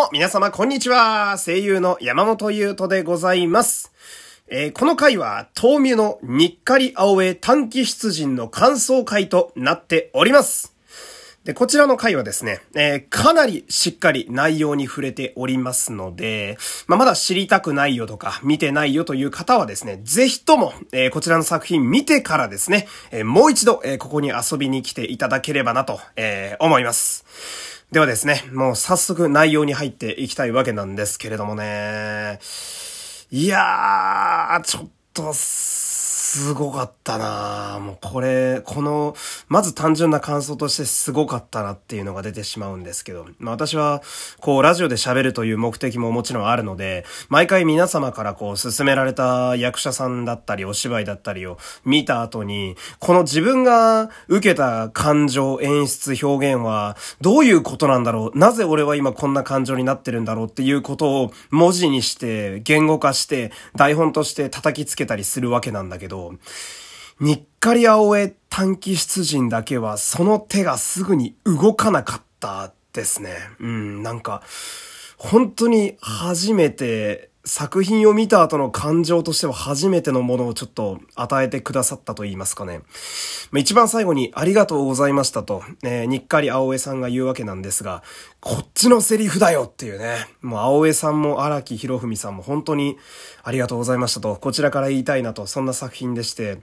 も皆様こんにちは。声優の山本優斗でございます。えーこの回は、豆乳のにっかり青江短期出陣の感想回となっております。で、こちらの回はですね、えーかなりしっかり内容に触れておりますので、まあ、まだ知りたくないよとか、見てないよという方はですね、ぜひとも、えーこちらの作品見てからですね、えーもう一度、えここに遊びに来ていただければなと、え思います。ではですね、もう早速内容に入っていきたいわけなんですけれどもね、いやー、ちょっと、すごかったなもうこれ、この、まず単純な感想としてすごかったなっていうのが出てしまうんですけど、まあ私は、こう、ラジオで喋るという目的ももちろんあるので、毎回皆様からこう、勧められた役者さんだったり、お芝居だったりを見た後に、この自分が受けた感情、演出、表現は、どういうことなんだろう？なぜ俺は今こんな感情になってるんだろうっていうことを文字にして、言語化して、台本として叩きつけたりするわけなんだけど、にっかり青江短期出陣だけはその手がすぐに動かなかったですね。うん、なんか、本当に初めて作品を見た後の感情としては初めてのものをちょっと与えてくださったと言いますかね。一番最後にありがとうございましたと、えーにっかり青江さんが言うわけなんですが、こっちのセリフだよっていうね。もう青江さんも荒木博文さんも本当にありがとうございましたと、こちらから言いたいなと、そんな作品でして、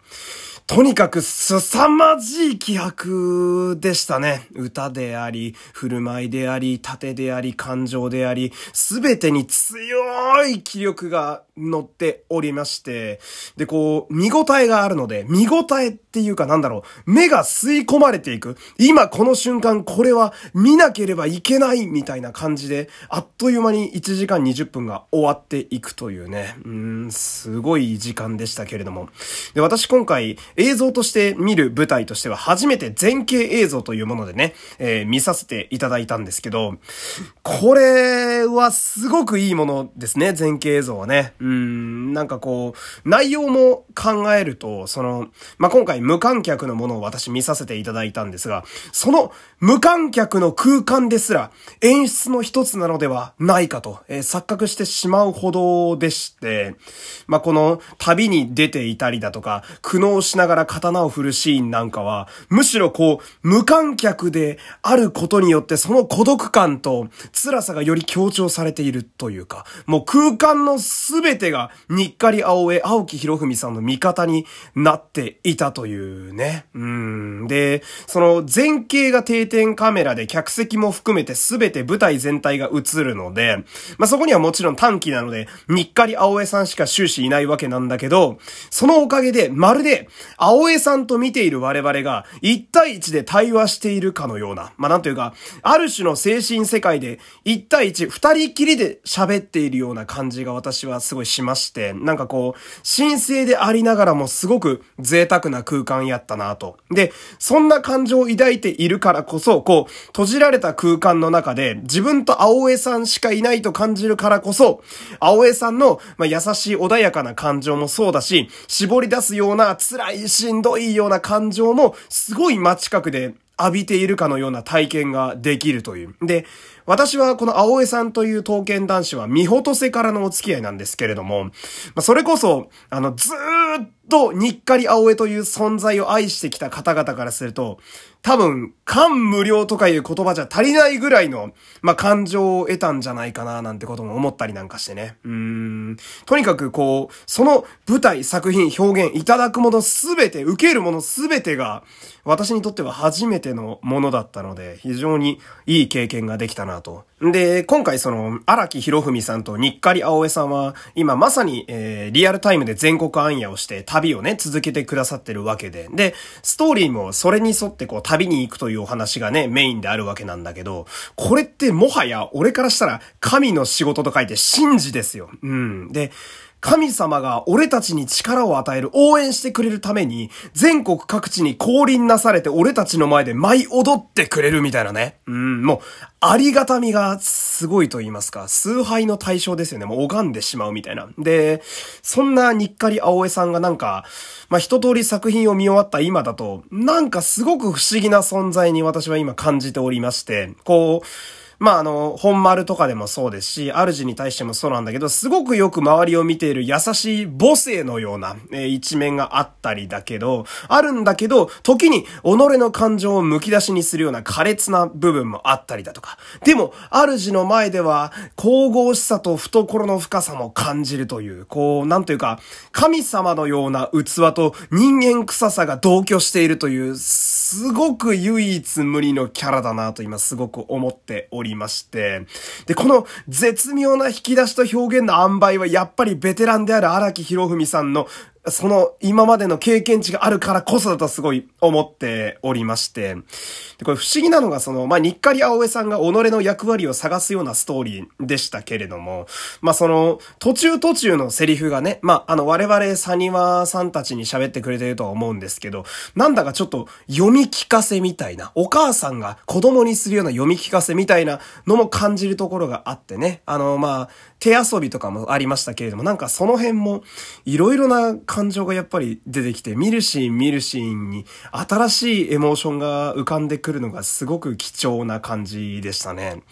とにかく凄まじい気迫でしたね。歌であり、振る舞いであり、盾であり、感情であり、すべてに強い気力が乗っておりまして、で、こう、見応えがあるので、見応えっていうかなんだろう、目が吸い込まれていく。今この瞬間これは見なければいけないみたいな感じで、あっという間に1時間20分が終わっていくというね、うん、すごい時間でしたけれども。で、私今回映像として見る舞台としては初めて前景映像というものでね、えー見させていただいたんですけど、これはすごくいいものですね、前景映像はね。ーん、なんかこう、内容も考えると、その、まあ、今回無観客のものを私見させていただいたんですが、その無観客の空間ですら演出の一つなのではないかと、えー錯覚してしまうほどでして、まあ、この旅に出ていたりだとか、苦悩しながら刀を振るシーンなんかは、むしろこう、無観客であることによってその孤独感と辛さがより強調されているというか、もう空間のすてがにっかり青江、青木博文さんの味方になっていたというね。うん。で、その前景が定点カメラで客席も含めてすべて舞台全体が映るので、まあ、そこにはもちろん短期なので、にっかり青江さんしか終始いないわけなんだけど、そのおかげで、まるで、青江さんと見ている我々が、一対一で対話しているかのような、まあ、なんというか、ある種の精神世界で、一対一、二人きりで喋っているような感じが私はすごいしまして、なんかこう、神聖でありながらもすごく贅沢な空間やったなと。で、そんな感情を抱いているからこそ、こう、閉じられた空間の中で、自分と青江さんしかいないと感じるからこそ、青江さんの、まあ、優しい穏やかな感情もそうだし、絞り出すような辛いしんどいような感情も、すごい真近くで浴びているかのような体験ができるという。で、私はこの青江さんという刀剣男子は見ほとせからのお付き合いなんですけれども、まあ、それこそ、あの、ずーっとにっかり青江という存在を愛してきた方々からすると、多分、感無量とかいう言葉じゃ足りないぐらいの、まあ、感情を得たんじゃないかな、なんてことも思ったりなんかしてね。うん。とにかくこう、その舞台、作品、表現いただくものすべて、受けるものすべてが、私にとっては初めてのものだったので、非常にいい経験ができたなと。で、今回その、荒木博文さんと日っかり青江さんは、今まさに、えー、リアルタイムで全国暗夜をして旅をね、続けてくださってるわけで。で、ストーリーもそれに沿ってこう、旅に行くというお話がね、メインであるわけなんだけど、これってもはや、俺からしたら、神の仕事と書いて神事ですよ。うん。で、神様が俺たちに力を与える、応援してくれるために、全国各地に降臨なされて俺たちの前で舞い踊ってくれるみたいなね。うん、もう、ありがたみがすごいと言いますか、崇拝の対象ですよね。もう拝んでしまうみたいな。で、そんなにっかり青江さんがなんか、まあ、一通り作品を見終わった今だと、なんかすごく不思議な存在に私は今感じておりまして、こう、まあ、あの、本丸とかでもそうですし、主に対してもそうなんだけど、すごくよく周りを見ている優しい母性のような、えー、一面があったりだけど、あるんだけど、時に己の感情を剥き出しにするような苛烈な部分もあったりだとか。でも、主の前では、神々しさと懐の深さも感じるという、こう、なんというか、神様のような器と人間臭さが同居しているという、すごく唯一無二のキャラだなと今すごく思っておりまして。で、この絶妙な引き出しと表現の塩梅はやっぱりベテランである荒木博文さんのその今までの経験値があるからこそだとすごい思っておりまして。で、これ不思議なのがその、まあ、日狩青江さんが己の役割を探すようなストーリーでしたけれども、まあ、その、途中途中のセリフがね、まあ、あの、我々サニワさんたちに喋ってくれてるとは思うんですけど、なんだかちょっと読み聞かせみたいな、お母さんが子供にするような読み聞かせみたいなのも感じるところがあってね、あの、まあ、手遊びとかもありましたけれども、なんかその辺も、いろいろな感情がやっぱり出てきて、見るシーン見るシーンに新しいエモーションが浮かんでくるのがすごく貴重な感じでしたね。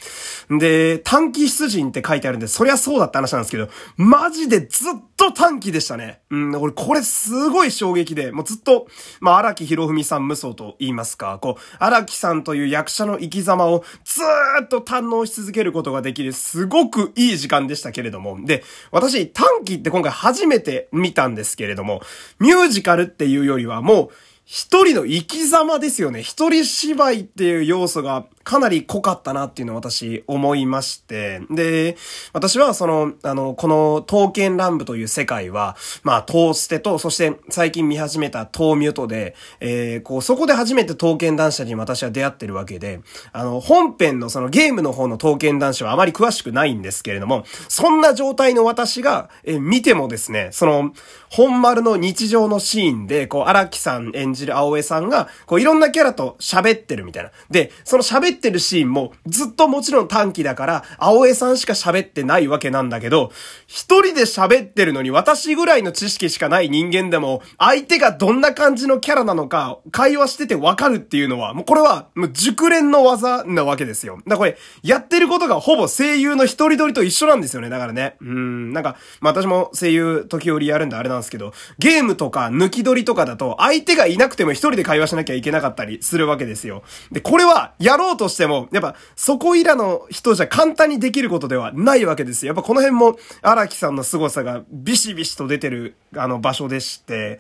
で、短期出陣って書いてあるんで、そりゃそうだって話なんですけど、マジでずっと短期でしたね。うん、俺これすごい衝撃で、もうずっと、まあ、荒木博文さん無双と言いますか、こう、荒木さんという役者の生き様をずーっと堪能し続けることができる、すごくいい時間でしたけれども、で、私短期って今回初めて見たんですけれども、ミュージカルっていうよりはもう、一人の生き様ですよね。一人芝居っていう要素がかなり濃かったなっていうのを私思いまして。で、私はその、あの、この刀剣乱舞という世界は、まあ、トーステと、そして最近見始めたトーミュとで、えー、こう、そこで初めて刀剣男子に私は出会ってるわけで、あの、本編のそのゲームの方の刀剣男子はあまり詳しくないんですけれども、そんな状態の私が、えー、見てもですね、その、本丸の日常のシーンで、こう、荒木さん演じる青江さんが、こう、いろんなキャラと喋ってるみたいな。で、その喋っってるシーンも、ずっともちろん短期だから、青江さんしか喋ってないわけなんだけど、一人で喋ってるのに私ぐらいの知識しかない人間でも、相手がどんな感じのキャラなのか、会話しててわかるっていうのは、もうこれは、もう熟練の技なわけですよ。だからこれ、やってることがほぼ声優の一人撮りと一緒なんですよね。だからね。うん、なんか、まあ私も声優時折やるんであれなんですけど、ゲームとか抜き取りとかだと、相手がいなくても一人で会話しなきゃいけなかったりするわけですよ。で、これは、やろうととしても、やっぱ、そこいらの人じゃ簡単にできることではないわけですよ。やっぱこの辺も、荒木さんの凄さがビシビシと出てる、あの、場所でして、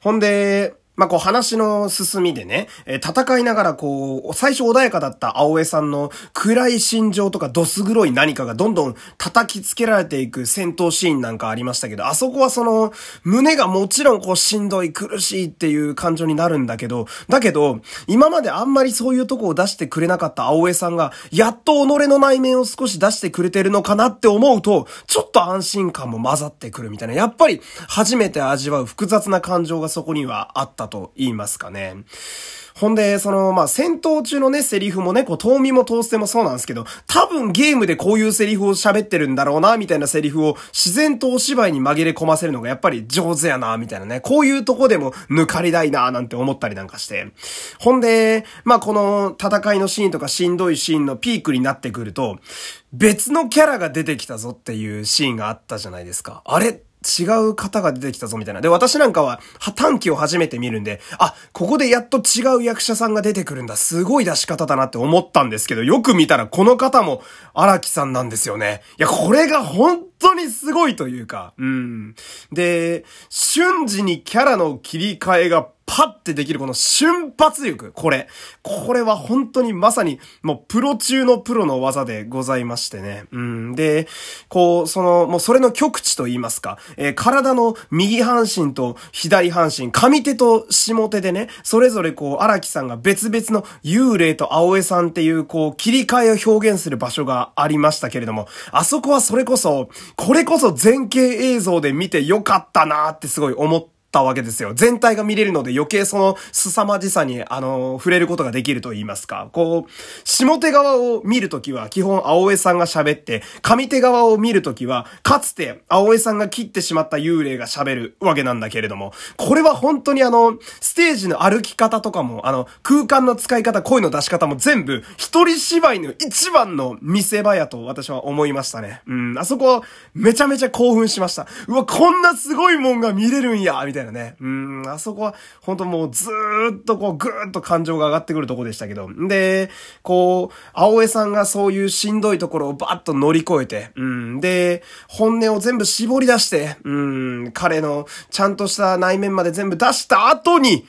ほんで、まあ、こう話の進みでね、えー、戦いながらこう、最初穏やかだった青江さんの暗い心情とかどす黒い何かがどんどん叩きつけられていく戦闘シーンなんかありましたけど、あそこはその、胸がもちろんこうしんどい苦しいっていう感情になるんだけど、だけど、今まであんまりそういうとこを出してくれなかった青江さんが、やっと己の内面を少し出してくれてるのかなって思うと、ちょっと安心感も混ざってくるみたいな、やっぱり初めて味わう複雑な感情がそこにはあったと言いますかね。ほんで、その、まあ、戦闘中のね、セリフもね、こう、遠見も通してもそうなんですけど、多分ゲームでこういうセリフを喋ってるんだろうな、みたいなセリフを自然とお芝居に紛れ込ませるのがやっぱり上手やな、みたいなね。こういうとこでも抜かりたいな、なんて思ったりなんかして。ほんで、まあ、この戦いのシーンとかしんどいシーンのピークになってくると、別のキャラが出てきたぞっていうシーンがあったじゃないですか。あれ違う方が出てきたぞみたいな。で、私なんかは、短期を初めて見るんで、あ、ここでやっと違う役者さんが出てくるんだ。すごい出し方だなって思ったんですけど、よく見たらこの方も荒木さんなんですよね。いや、これが本当にすごいというか、うん。で、瞬時にキャラの切り替えがパッてできるこの瞬発力。これ。これは本当にまさにもうプロ中のプロの技でございましてね。うん。で、こう、その、もうそれの極致と言いますか、えー、体の右半身と左半身、上手と下手でね、それぞれこう、荒木さんが別々の幽霊と青江さんっていうこう、切り替えを表現する場所がありましたけれども、あそこはそれこそ、これこそ前景映像で見てよかったなーってすごい思って、ったわけですよ。全体が見れるので余計その凄まじさに、あの、触れることができると言いますか。こう、下手側を見るときは基本青江さんが喋って、上手側を見るときは、かつて青江さんが切ってしまった幽霊が喋るわけなんだけれども、これは本当にあの、ステージの歩き方とかも、あの、空間の使い方、声の出し方も全部、一人芝居の一番の見せ場やと私は思いましたね。うん、あそこめちゃめちゃ興奮しました。うわ、こんなすごいもんが見れるんやみたいなね。うん、あそこは本当もうずーっとこうぐーっと感情が上がってくるとこでしたけど。で、こう、青江さんがそういうしんどいところをバッと乗り越えて、うん、で、本音を全部絞り出して、うん、彼のちゃんとした内面まで全部出した後に、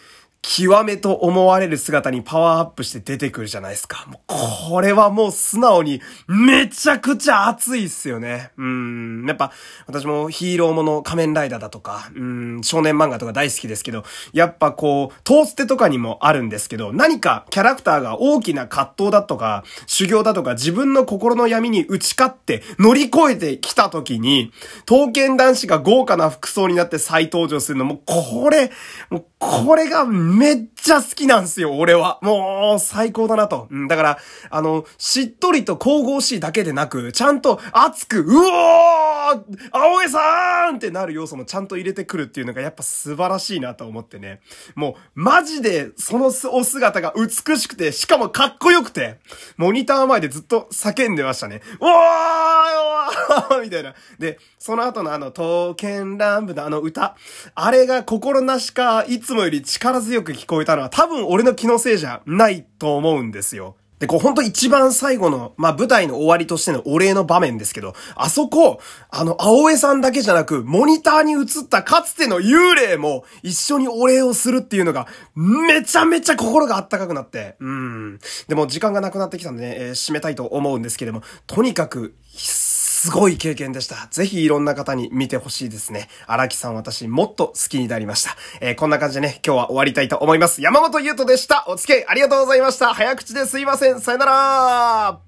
極めと思われる姿にパワーアップして出てくるじゃないですか。もうこれはもう素直にめちゃくちゃ熱いっすよね。うん。やっぱ私もヒーローもの仮面ライダーだとか、うん、少年漫画とか大好きですけど、やっぱこう、トーステとかにもあるんですけど、何かキャラクターが大きな葛藤だとか、修行だとか自分の心の闇に打ち勝って乗り越えてきた時に、刀剣男子が豪華な服装になって再登場するのも、これ、もうこれがめっちゃ好きなんすよ、俺は。もう、最高だなと。だから、あの、しっとりと神々しいだけでなく、ちゃんと熱く、うおーあ青江さんってなる要素もちゃんと入れてくるっていうのがやっぱ素晴らしいなと思ってね。もう、マジで、そのお姿が美しくて、しかもかっこよくて、モニター前でずっと叫んでましたね。おーみたいな。で、その後のあの、刀剣乱舞のあの歌、あれが心なしか、いつもより力強く聞こえたのは多分俺の気のせいじゃないと思うんですよ。で、こうほんと一番最後の、まあ、舞台の終わりとしてのお礼の場面ですけど、あそこ、あの、青江さんだけじゃなく、モニターに映ったかつての幽霊も一緒にお礼をするっていうのが、めちゃめちゃ心があったかくなって、うん。でも時間がなくなってきたんでね、えー、締めたいと思うんですけれども、とにかく、すごい経験でした。ぜひいろんな方に見てほしいですね。荒木さん私もっと好きになりました。えー、こんな感じでね、今日は終わりたいと思います。山本優斗でした。お付き合いありがとうございました。早口ですいません。さよなら